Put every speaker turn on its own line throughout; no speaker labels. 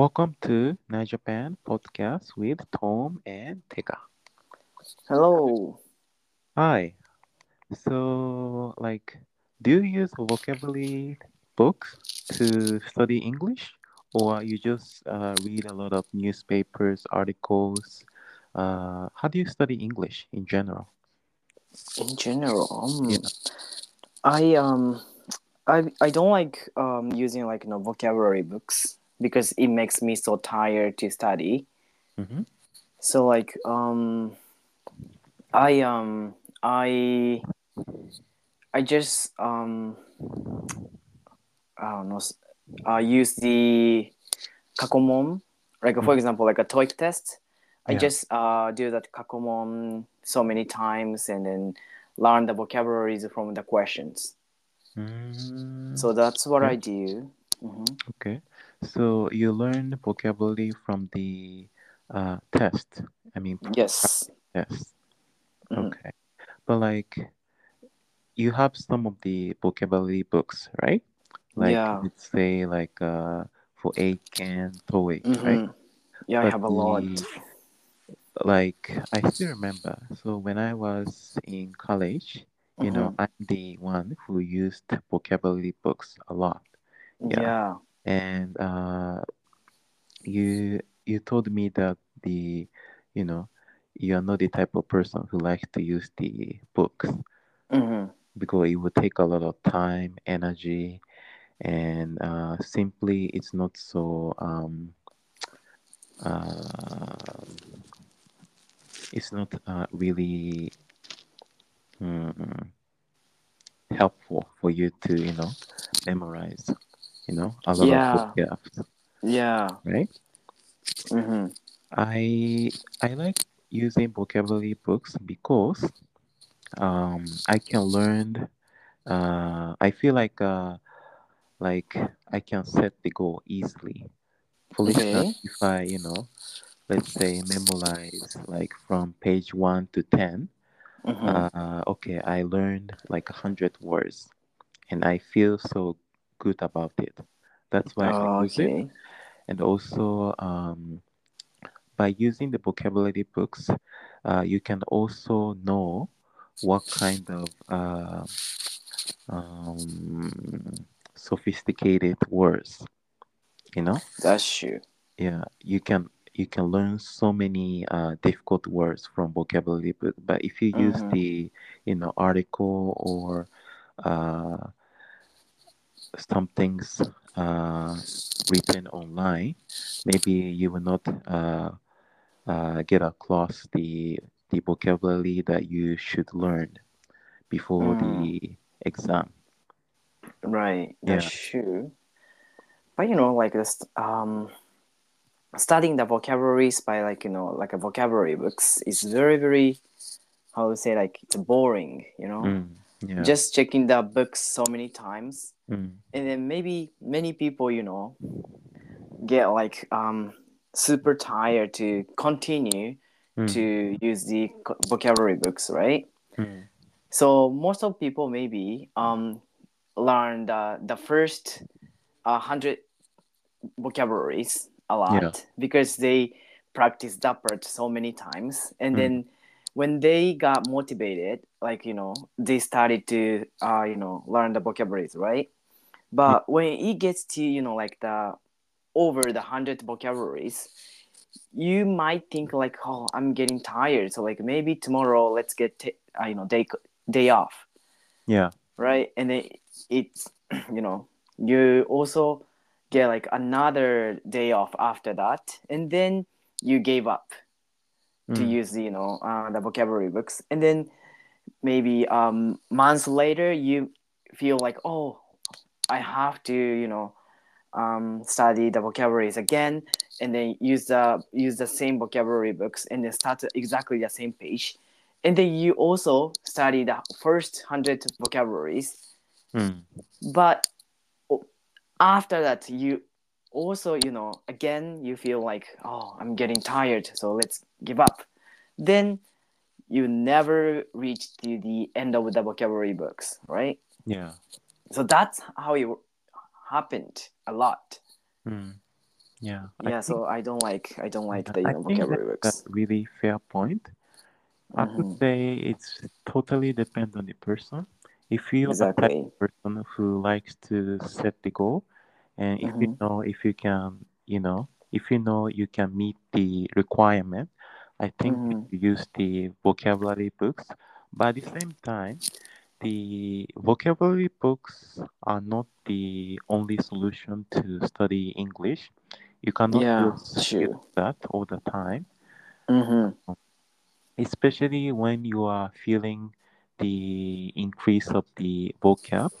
Welcome to Japan podcast with Tom and Tega.
Hello.
Hi. So, like, do you use vocabulary books to study English, or you just uh, read a lot of newspapers, articles? Uh, how do you study English in general?
In general, um,
Yeah.
I um, I I don't like um using like you know vocabulary books because it makes me so tired to study.
Mm-hmm.
So like um, I um I I just um I don't know uh use the kakomon like for
Mm.
example like a TOEIC test. I
Yeah.
just uh do that kakomon so many times and then learn the vocabularies from the questions.
Mm,
So that's what. I do. hmm
okay. So you learn vocabulary from the uh, test. I mean,
Yes.
test.
Mhm.
Okay. But like, you have some of the vocabulary books, right? Like,
Yeah.
let's say, like, uh, for Eiken, TOEIC, right?
Mhm. Yeah, I have a lot.
the like, I still remember. So when I was in college, you know,
Mhm.
I'm the one who used vocabulary books a lot. yeah.
Yeah.
And uh, you you told me that the, you know, you are not the type of person who likes to use the books
hmm
because it would take a lot of time, energy, and uh, simply it's not so um, uh, it's not uh, really mm, helpful for you to you know memorize you know a lot
Yeah.
of vocabs,
Yeah.
right?
hmm
I I like using vocabulary books because um, I can learn. Uh, I feel like uh, like I can set the goal easily. For instance,
Okay.
if I you know let's say memorize like from page one to ten,
hmm
uh, okay, I learned like a hundred words, and I feel so good about it. That's why I use it, and also um, by using the vocabulary books, uh, you can also know what kind of uh, um, sophisticated words. You know,
That's true.
yeah, you can you can learn so many uh, difficult words from vocabulary book. But if you use
Mhm.
the you know article or uh, some things uh, written online, maybe you will not uh, uh, get across the the vocabulary that you should learn before
Mm.
the exam.
Right.
Yeah.
That's true. But you know, like this, um, studying the vocabularies by like you know, like a vocabulary books is very, very, how to say, like it's boring. You know,
Mm, yeah.
just checking the books so many times,
Mm,
and then maybe many people, you know, get like um super tired to continue
mm,
to use the vocabulary books, right?
mm,
So most of people maybe um learn the the first uh, hundred vocabularies a lot
Yeah.
because they practice that part so many times, and
Mm.
then when they got motivated, like you know, they started to uh you know learn the vocabularies, right? But when it gets to you know like the over the hundred vocabularies, you might think like, oh, I'm getting tired, so like maybe tomorrow let's get t- uh, you know day day off.
Yeah.
right? And then it's you know you also get like another day off after that. And then you gave up to
Mm,
use you know uh, the vocabulary books. And then maybe um months later you feel like oh i have to you know um, study the vocabularies again and then use the use the same vocabulary books and then start exactly the same page. And then you also study the first 100 vocabularies.
Mm,
but after that you also you know again you feel like oh i'm getting tired so let's give up then you never reach to the end of the vocabulary books right
yeah.
so that's how it happened a lot
Mm. Yeah. I
Yeah,
think,
so I don't like I don't like the you
I
know
think
vocabulary
that's
books.
a really fair point. I would
hmm
say it's totally depend on the person. If you are type
Exactly.
of person who likes to set the goal, and if you
hmm
know if you can, you know, if you know you can meet the requirement, I think
hmm
you use the vocabulary books. But at the same time, the vocabulary books are not the only solution to study English. You cannot
Yeah, sure.
that all the time
hmm
especially when you are feeling the increase of the vocab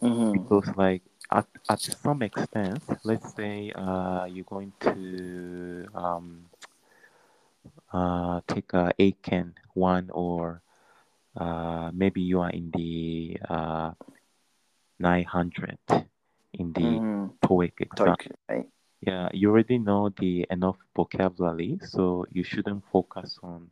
hmm
because like at, at some extent let's say uh, you're going to um, uh, take a Eiken one or uh, maybe you are in the uh, 900 in the
hmm
TOEIC exam
right?
yeah you already know the enough vocabulary so you shouldn't focus on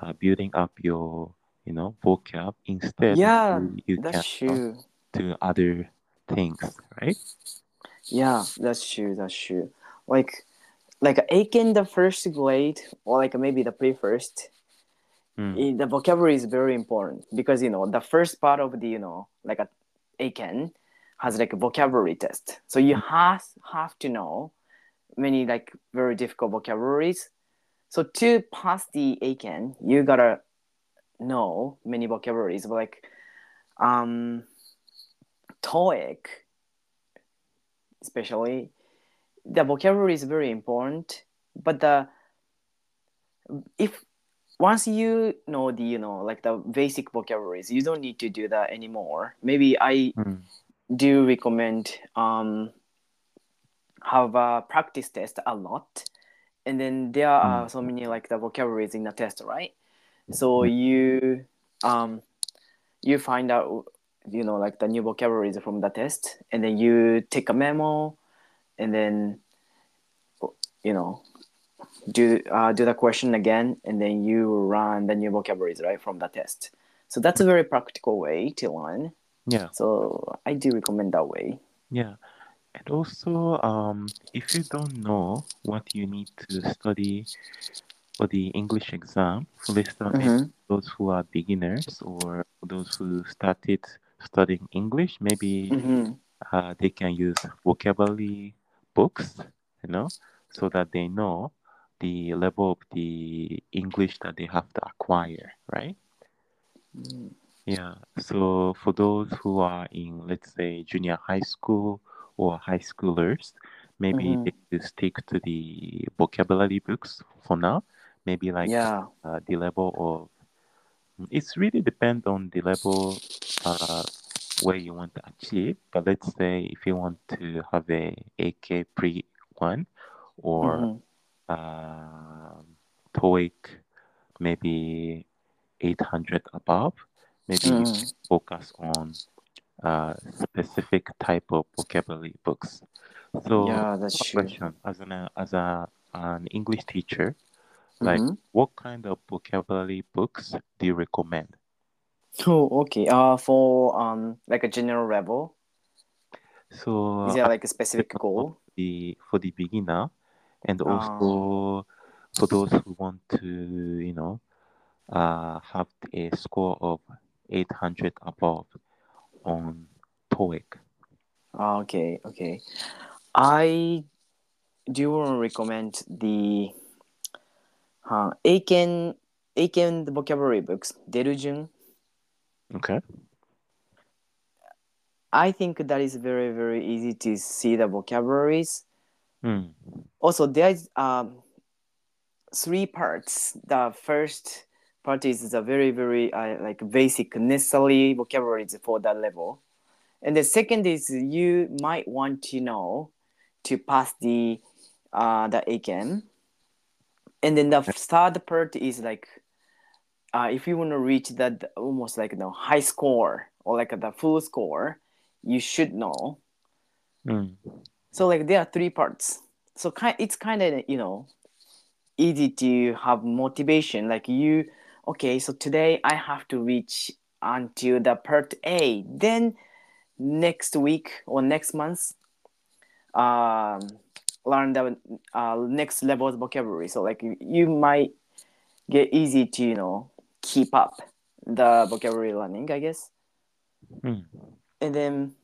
uh, building up your you know vocab instead
Yeah,
maybe you
that's
can you
true.
do other things right
Yeah, that's true. That's true. Like like Eiken the first grade or like maybe the pre first
mm.
the vocabulary is very important because you know the first part of the you know like a Eiken has like a vocabulary test, so you have have to know many like very difficult vocabularies. So to pass the Eiken, you gotta know many vocabularies. But like um, TOEIC, especially the vocabulary is very important. But the if once you know the you know like the basic vocabularies you don't need to do that anymore maybe i
Mm.
do recommend um have a practice test a lot and then there are
Mm.
so many like the vocabularies in the test right so you um you find out you know like the new vocabularies from the test and then you take a memo and then you know do uh, do the question again and then you run the new vocabularies right from the test. So that's a very practical way to learn.
Yeah.
So i do recommend that way.
Yeah. And also um if you don't know what you need to study for the english exam for instance
mm-hmm.
those who are beginners or those who started studying english maybe
Mm-hmm.
uh, they can use vocabulary books, you know, so that they know the level of the English that they have to acquire, right? Yeah. So for those who are in, let's say, junior high school or high schoolers, maybe
Mhm.
they could stick to the vocabulary books for now. Maybe like
yeah
uh, the level of it's really depend on the level uh, where you want to achieve. But let's say if you want to have a Eiken pre one or
Mhm.
uh, TOEIC maybe 800 above, maybe you
Mhm.
focus on uh, specific type of vocabulary books. So,
yeah that's true
question as an as a an English teacher, like
Mhm.
what kind of vocabulary books do you recommend?
Oh okay uh for um like a general level
So
is there like a specific
uh,
goal
the for the beginner and
Ah.
also for those who want to you know uh, have a score of 800 above on TOEIC.
Ah, okay okay i do recommend the uh, Eiken Eiken the vocabulary books Derujun
Okay.
I think that is very very easy to see the vocabularies.
Mm.
Also, there's um, three parts. The first part is the very very uh, like basic necessary vocabularies for that level, and the second is you might want to know to pass the uh, the Eiken, and then the third part is like uh, if you want to reach that almost like you know, high score or like the full score, you should know.
Mm.
So like there are three parts. So kind it's kind of you know easy to have motivation. Like you, okay, so today I have to reach until the part A. Then next week or next month, um, learn the uh, next level of vocabulary. So like you, you might get easy to you know keep up the vocabulary learning, I guess.
Mm.
And then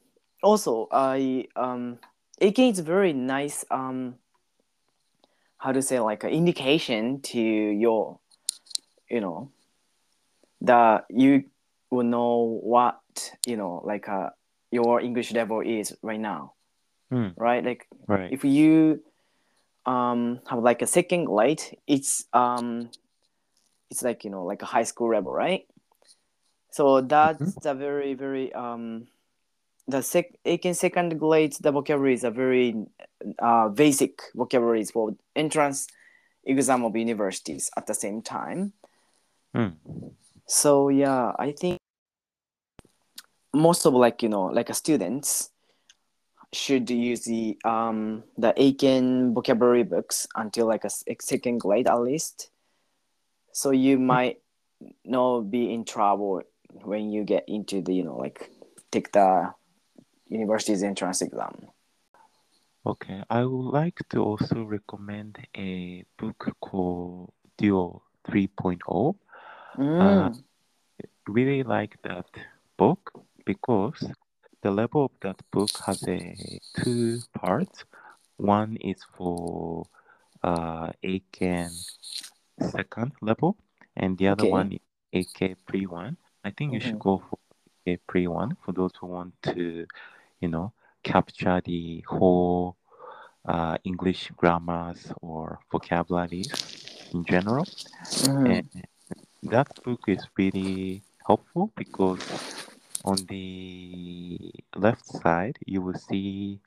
also I um is very nice um how to say like an indication to your you know that you will know what you know like uh, your English level is right now,
Mm.
right? Like
Right.
if you um have like a second grade, it's um it's like you know like a high school level, right? So that's the very very um the sec Eiken second grade the vocabulary is a very uh, basic vocabularies for entrance exam of universities at the same time.
Mm.
So yeah, I think most of like you know like a students should use the um the Eiken vocabulary books until like a second grade at least. So you might not be in trouble when you get into the you know like take the university's entrance exam.
Okay. I would like to also recommend a book called Duo 3.0.
Mm.
Really like that book because the level of that book has a two parts. One is for uh, Eiken second level, and the other
Okay.
one is Eiken pre one. I think you should go for Eiken pre one for those who want to, you know, capture the whole uh, English grammars or vocabularies in general.
Mhm.
And that book is really helpful because on the left side you will see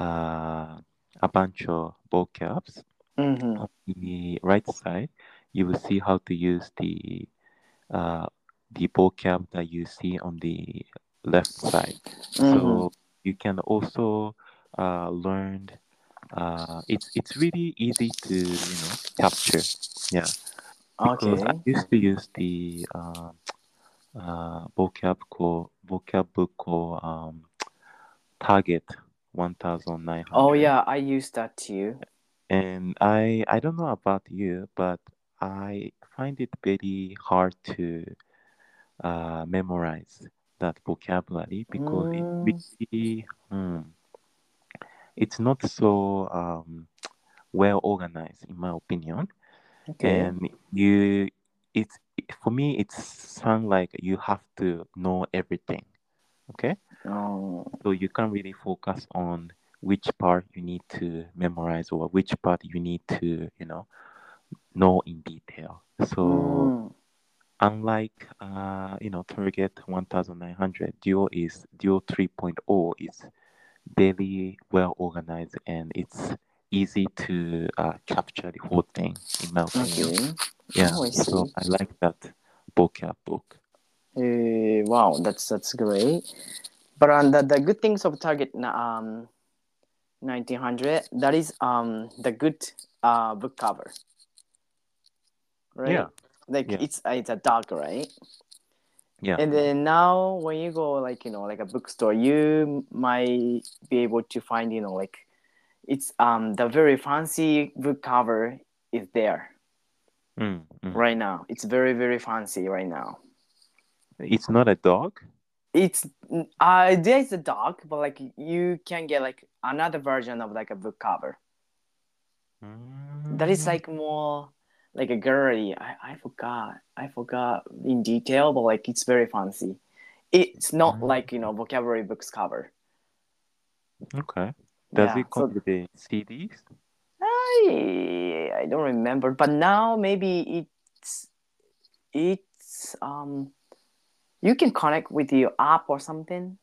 uh, a bunch of vocabs.
Mhm.
On the right side, you will see how to use the uh, the vocab that you see on the left side.
Mhm.
So you can also uh, learn. Uh, it's it's really easy to you know capture. Yeah, because I used to use the um, uh, vocab called vocab book called um, Target one thousand nine hundred.
Oh yeah, I used that too.
And I I don't know about you, but I find it very hard to uh, memorize that vocabulary because
Mm.
really hmm, it's not so um, well organized in my opinion.
Okay.
And you it's for me it sounds like you have to know everything. Okay?
Oh.
So you can't really focus on which part you need to memorize or which part you need to, you know, know in detail. So
Mm.
unlike uh, you know, Target 1900, Duo is Duo 3.0 is very well organized and it's easy to uh, capture the whole thing in my opinion.
Okay.
Yeah.
Oh, I
so. I like that vocab book.
Uh, wow, that's that's great. But on the, the good things of Target um, 1900 that is um the good uh book cover, right?
Yeah.
Like
Yeah.
it's uh, it's a dark, right?
Yeah.
And then now when you go like you know like a bookstore, you might be able to find you know like it's um the very fancy book cover is there
Mm, mm.
right now. It's very very fancy right now.
It's not a dog.
It's uh there's a dog but like you can get like another version of like a book cover that is like more like a girly I, I forgot i forgot in detail but like it's very fancy it's not
Mm.
like you know vocabulary books cover
Okay. Does
yeah
it come
so
with the CDs?
I, I don't remember but now maybe it's it's um you can connect with your app or something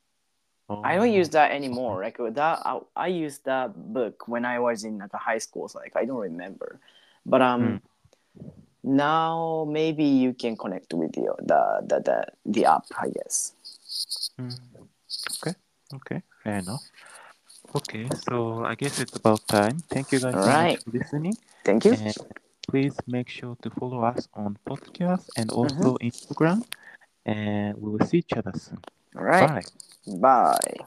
I don't use
Oh.
that anymore. Like that, I, I used that book when I was in like high school. So like I don't remember, but um, now maybe you can connect with your the the the, the app. I guess.
Mm. Okay. Okay. Fair enough. Okay. So I guess it's about time. Thank you guys for listening.
Thank you.
And please make sure to follow us on podcast and also Instagram. And we will see each other soon.
All right.
Bye.
Bye.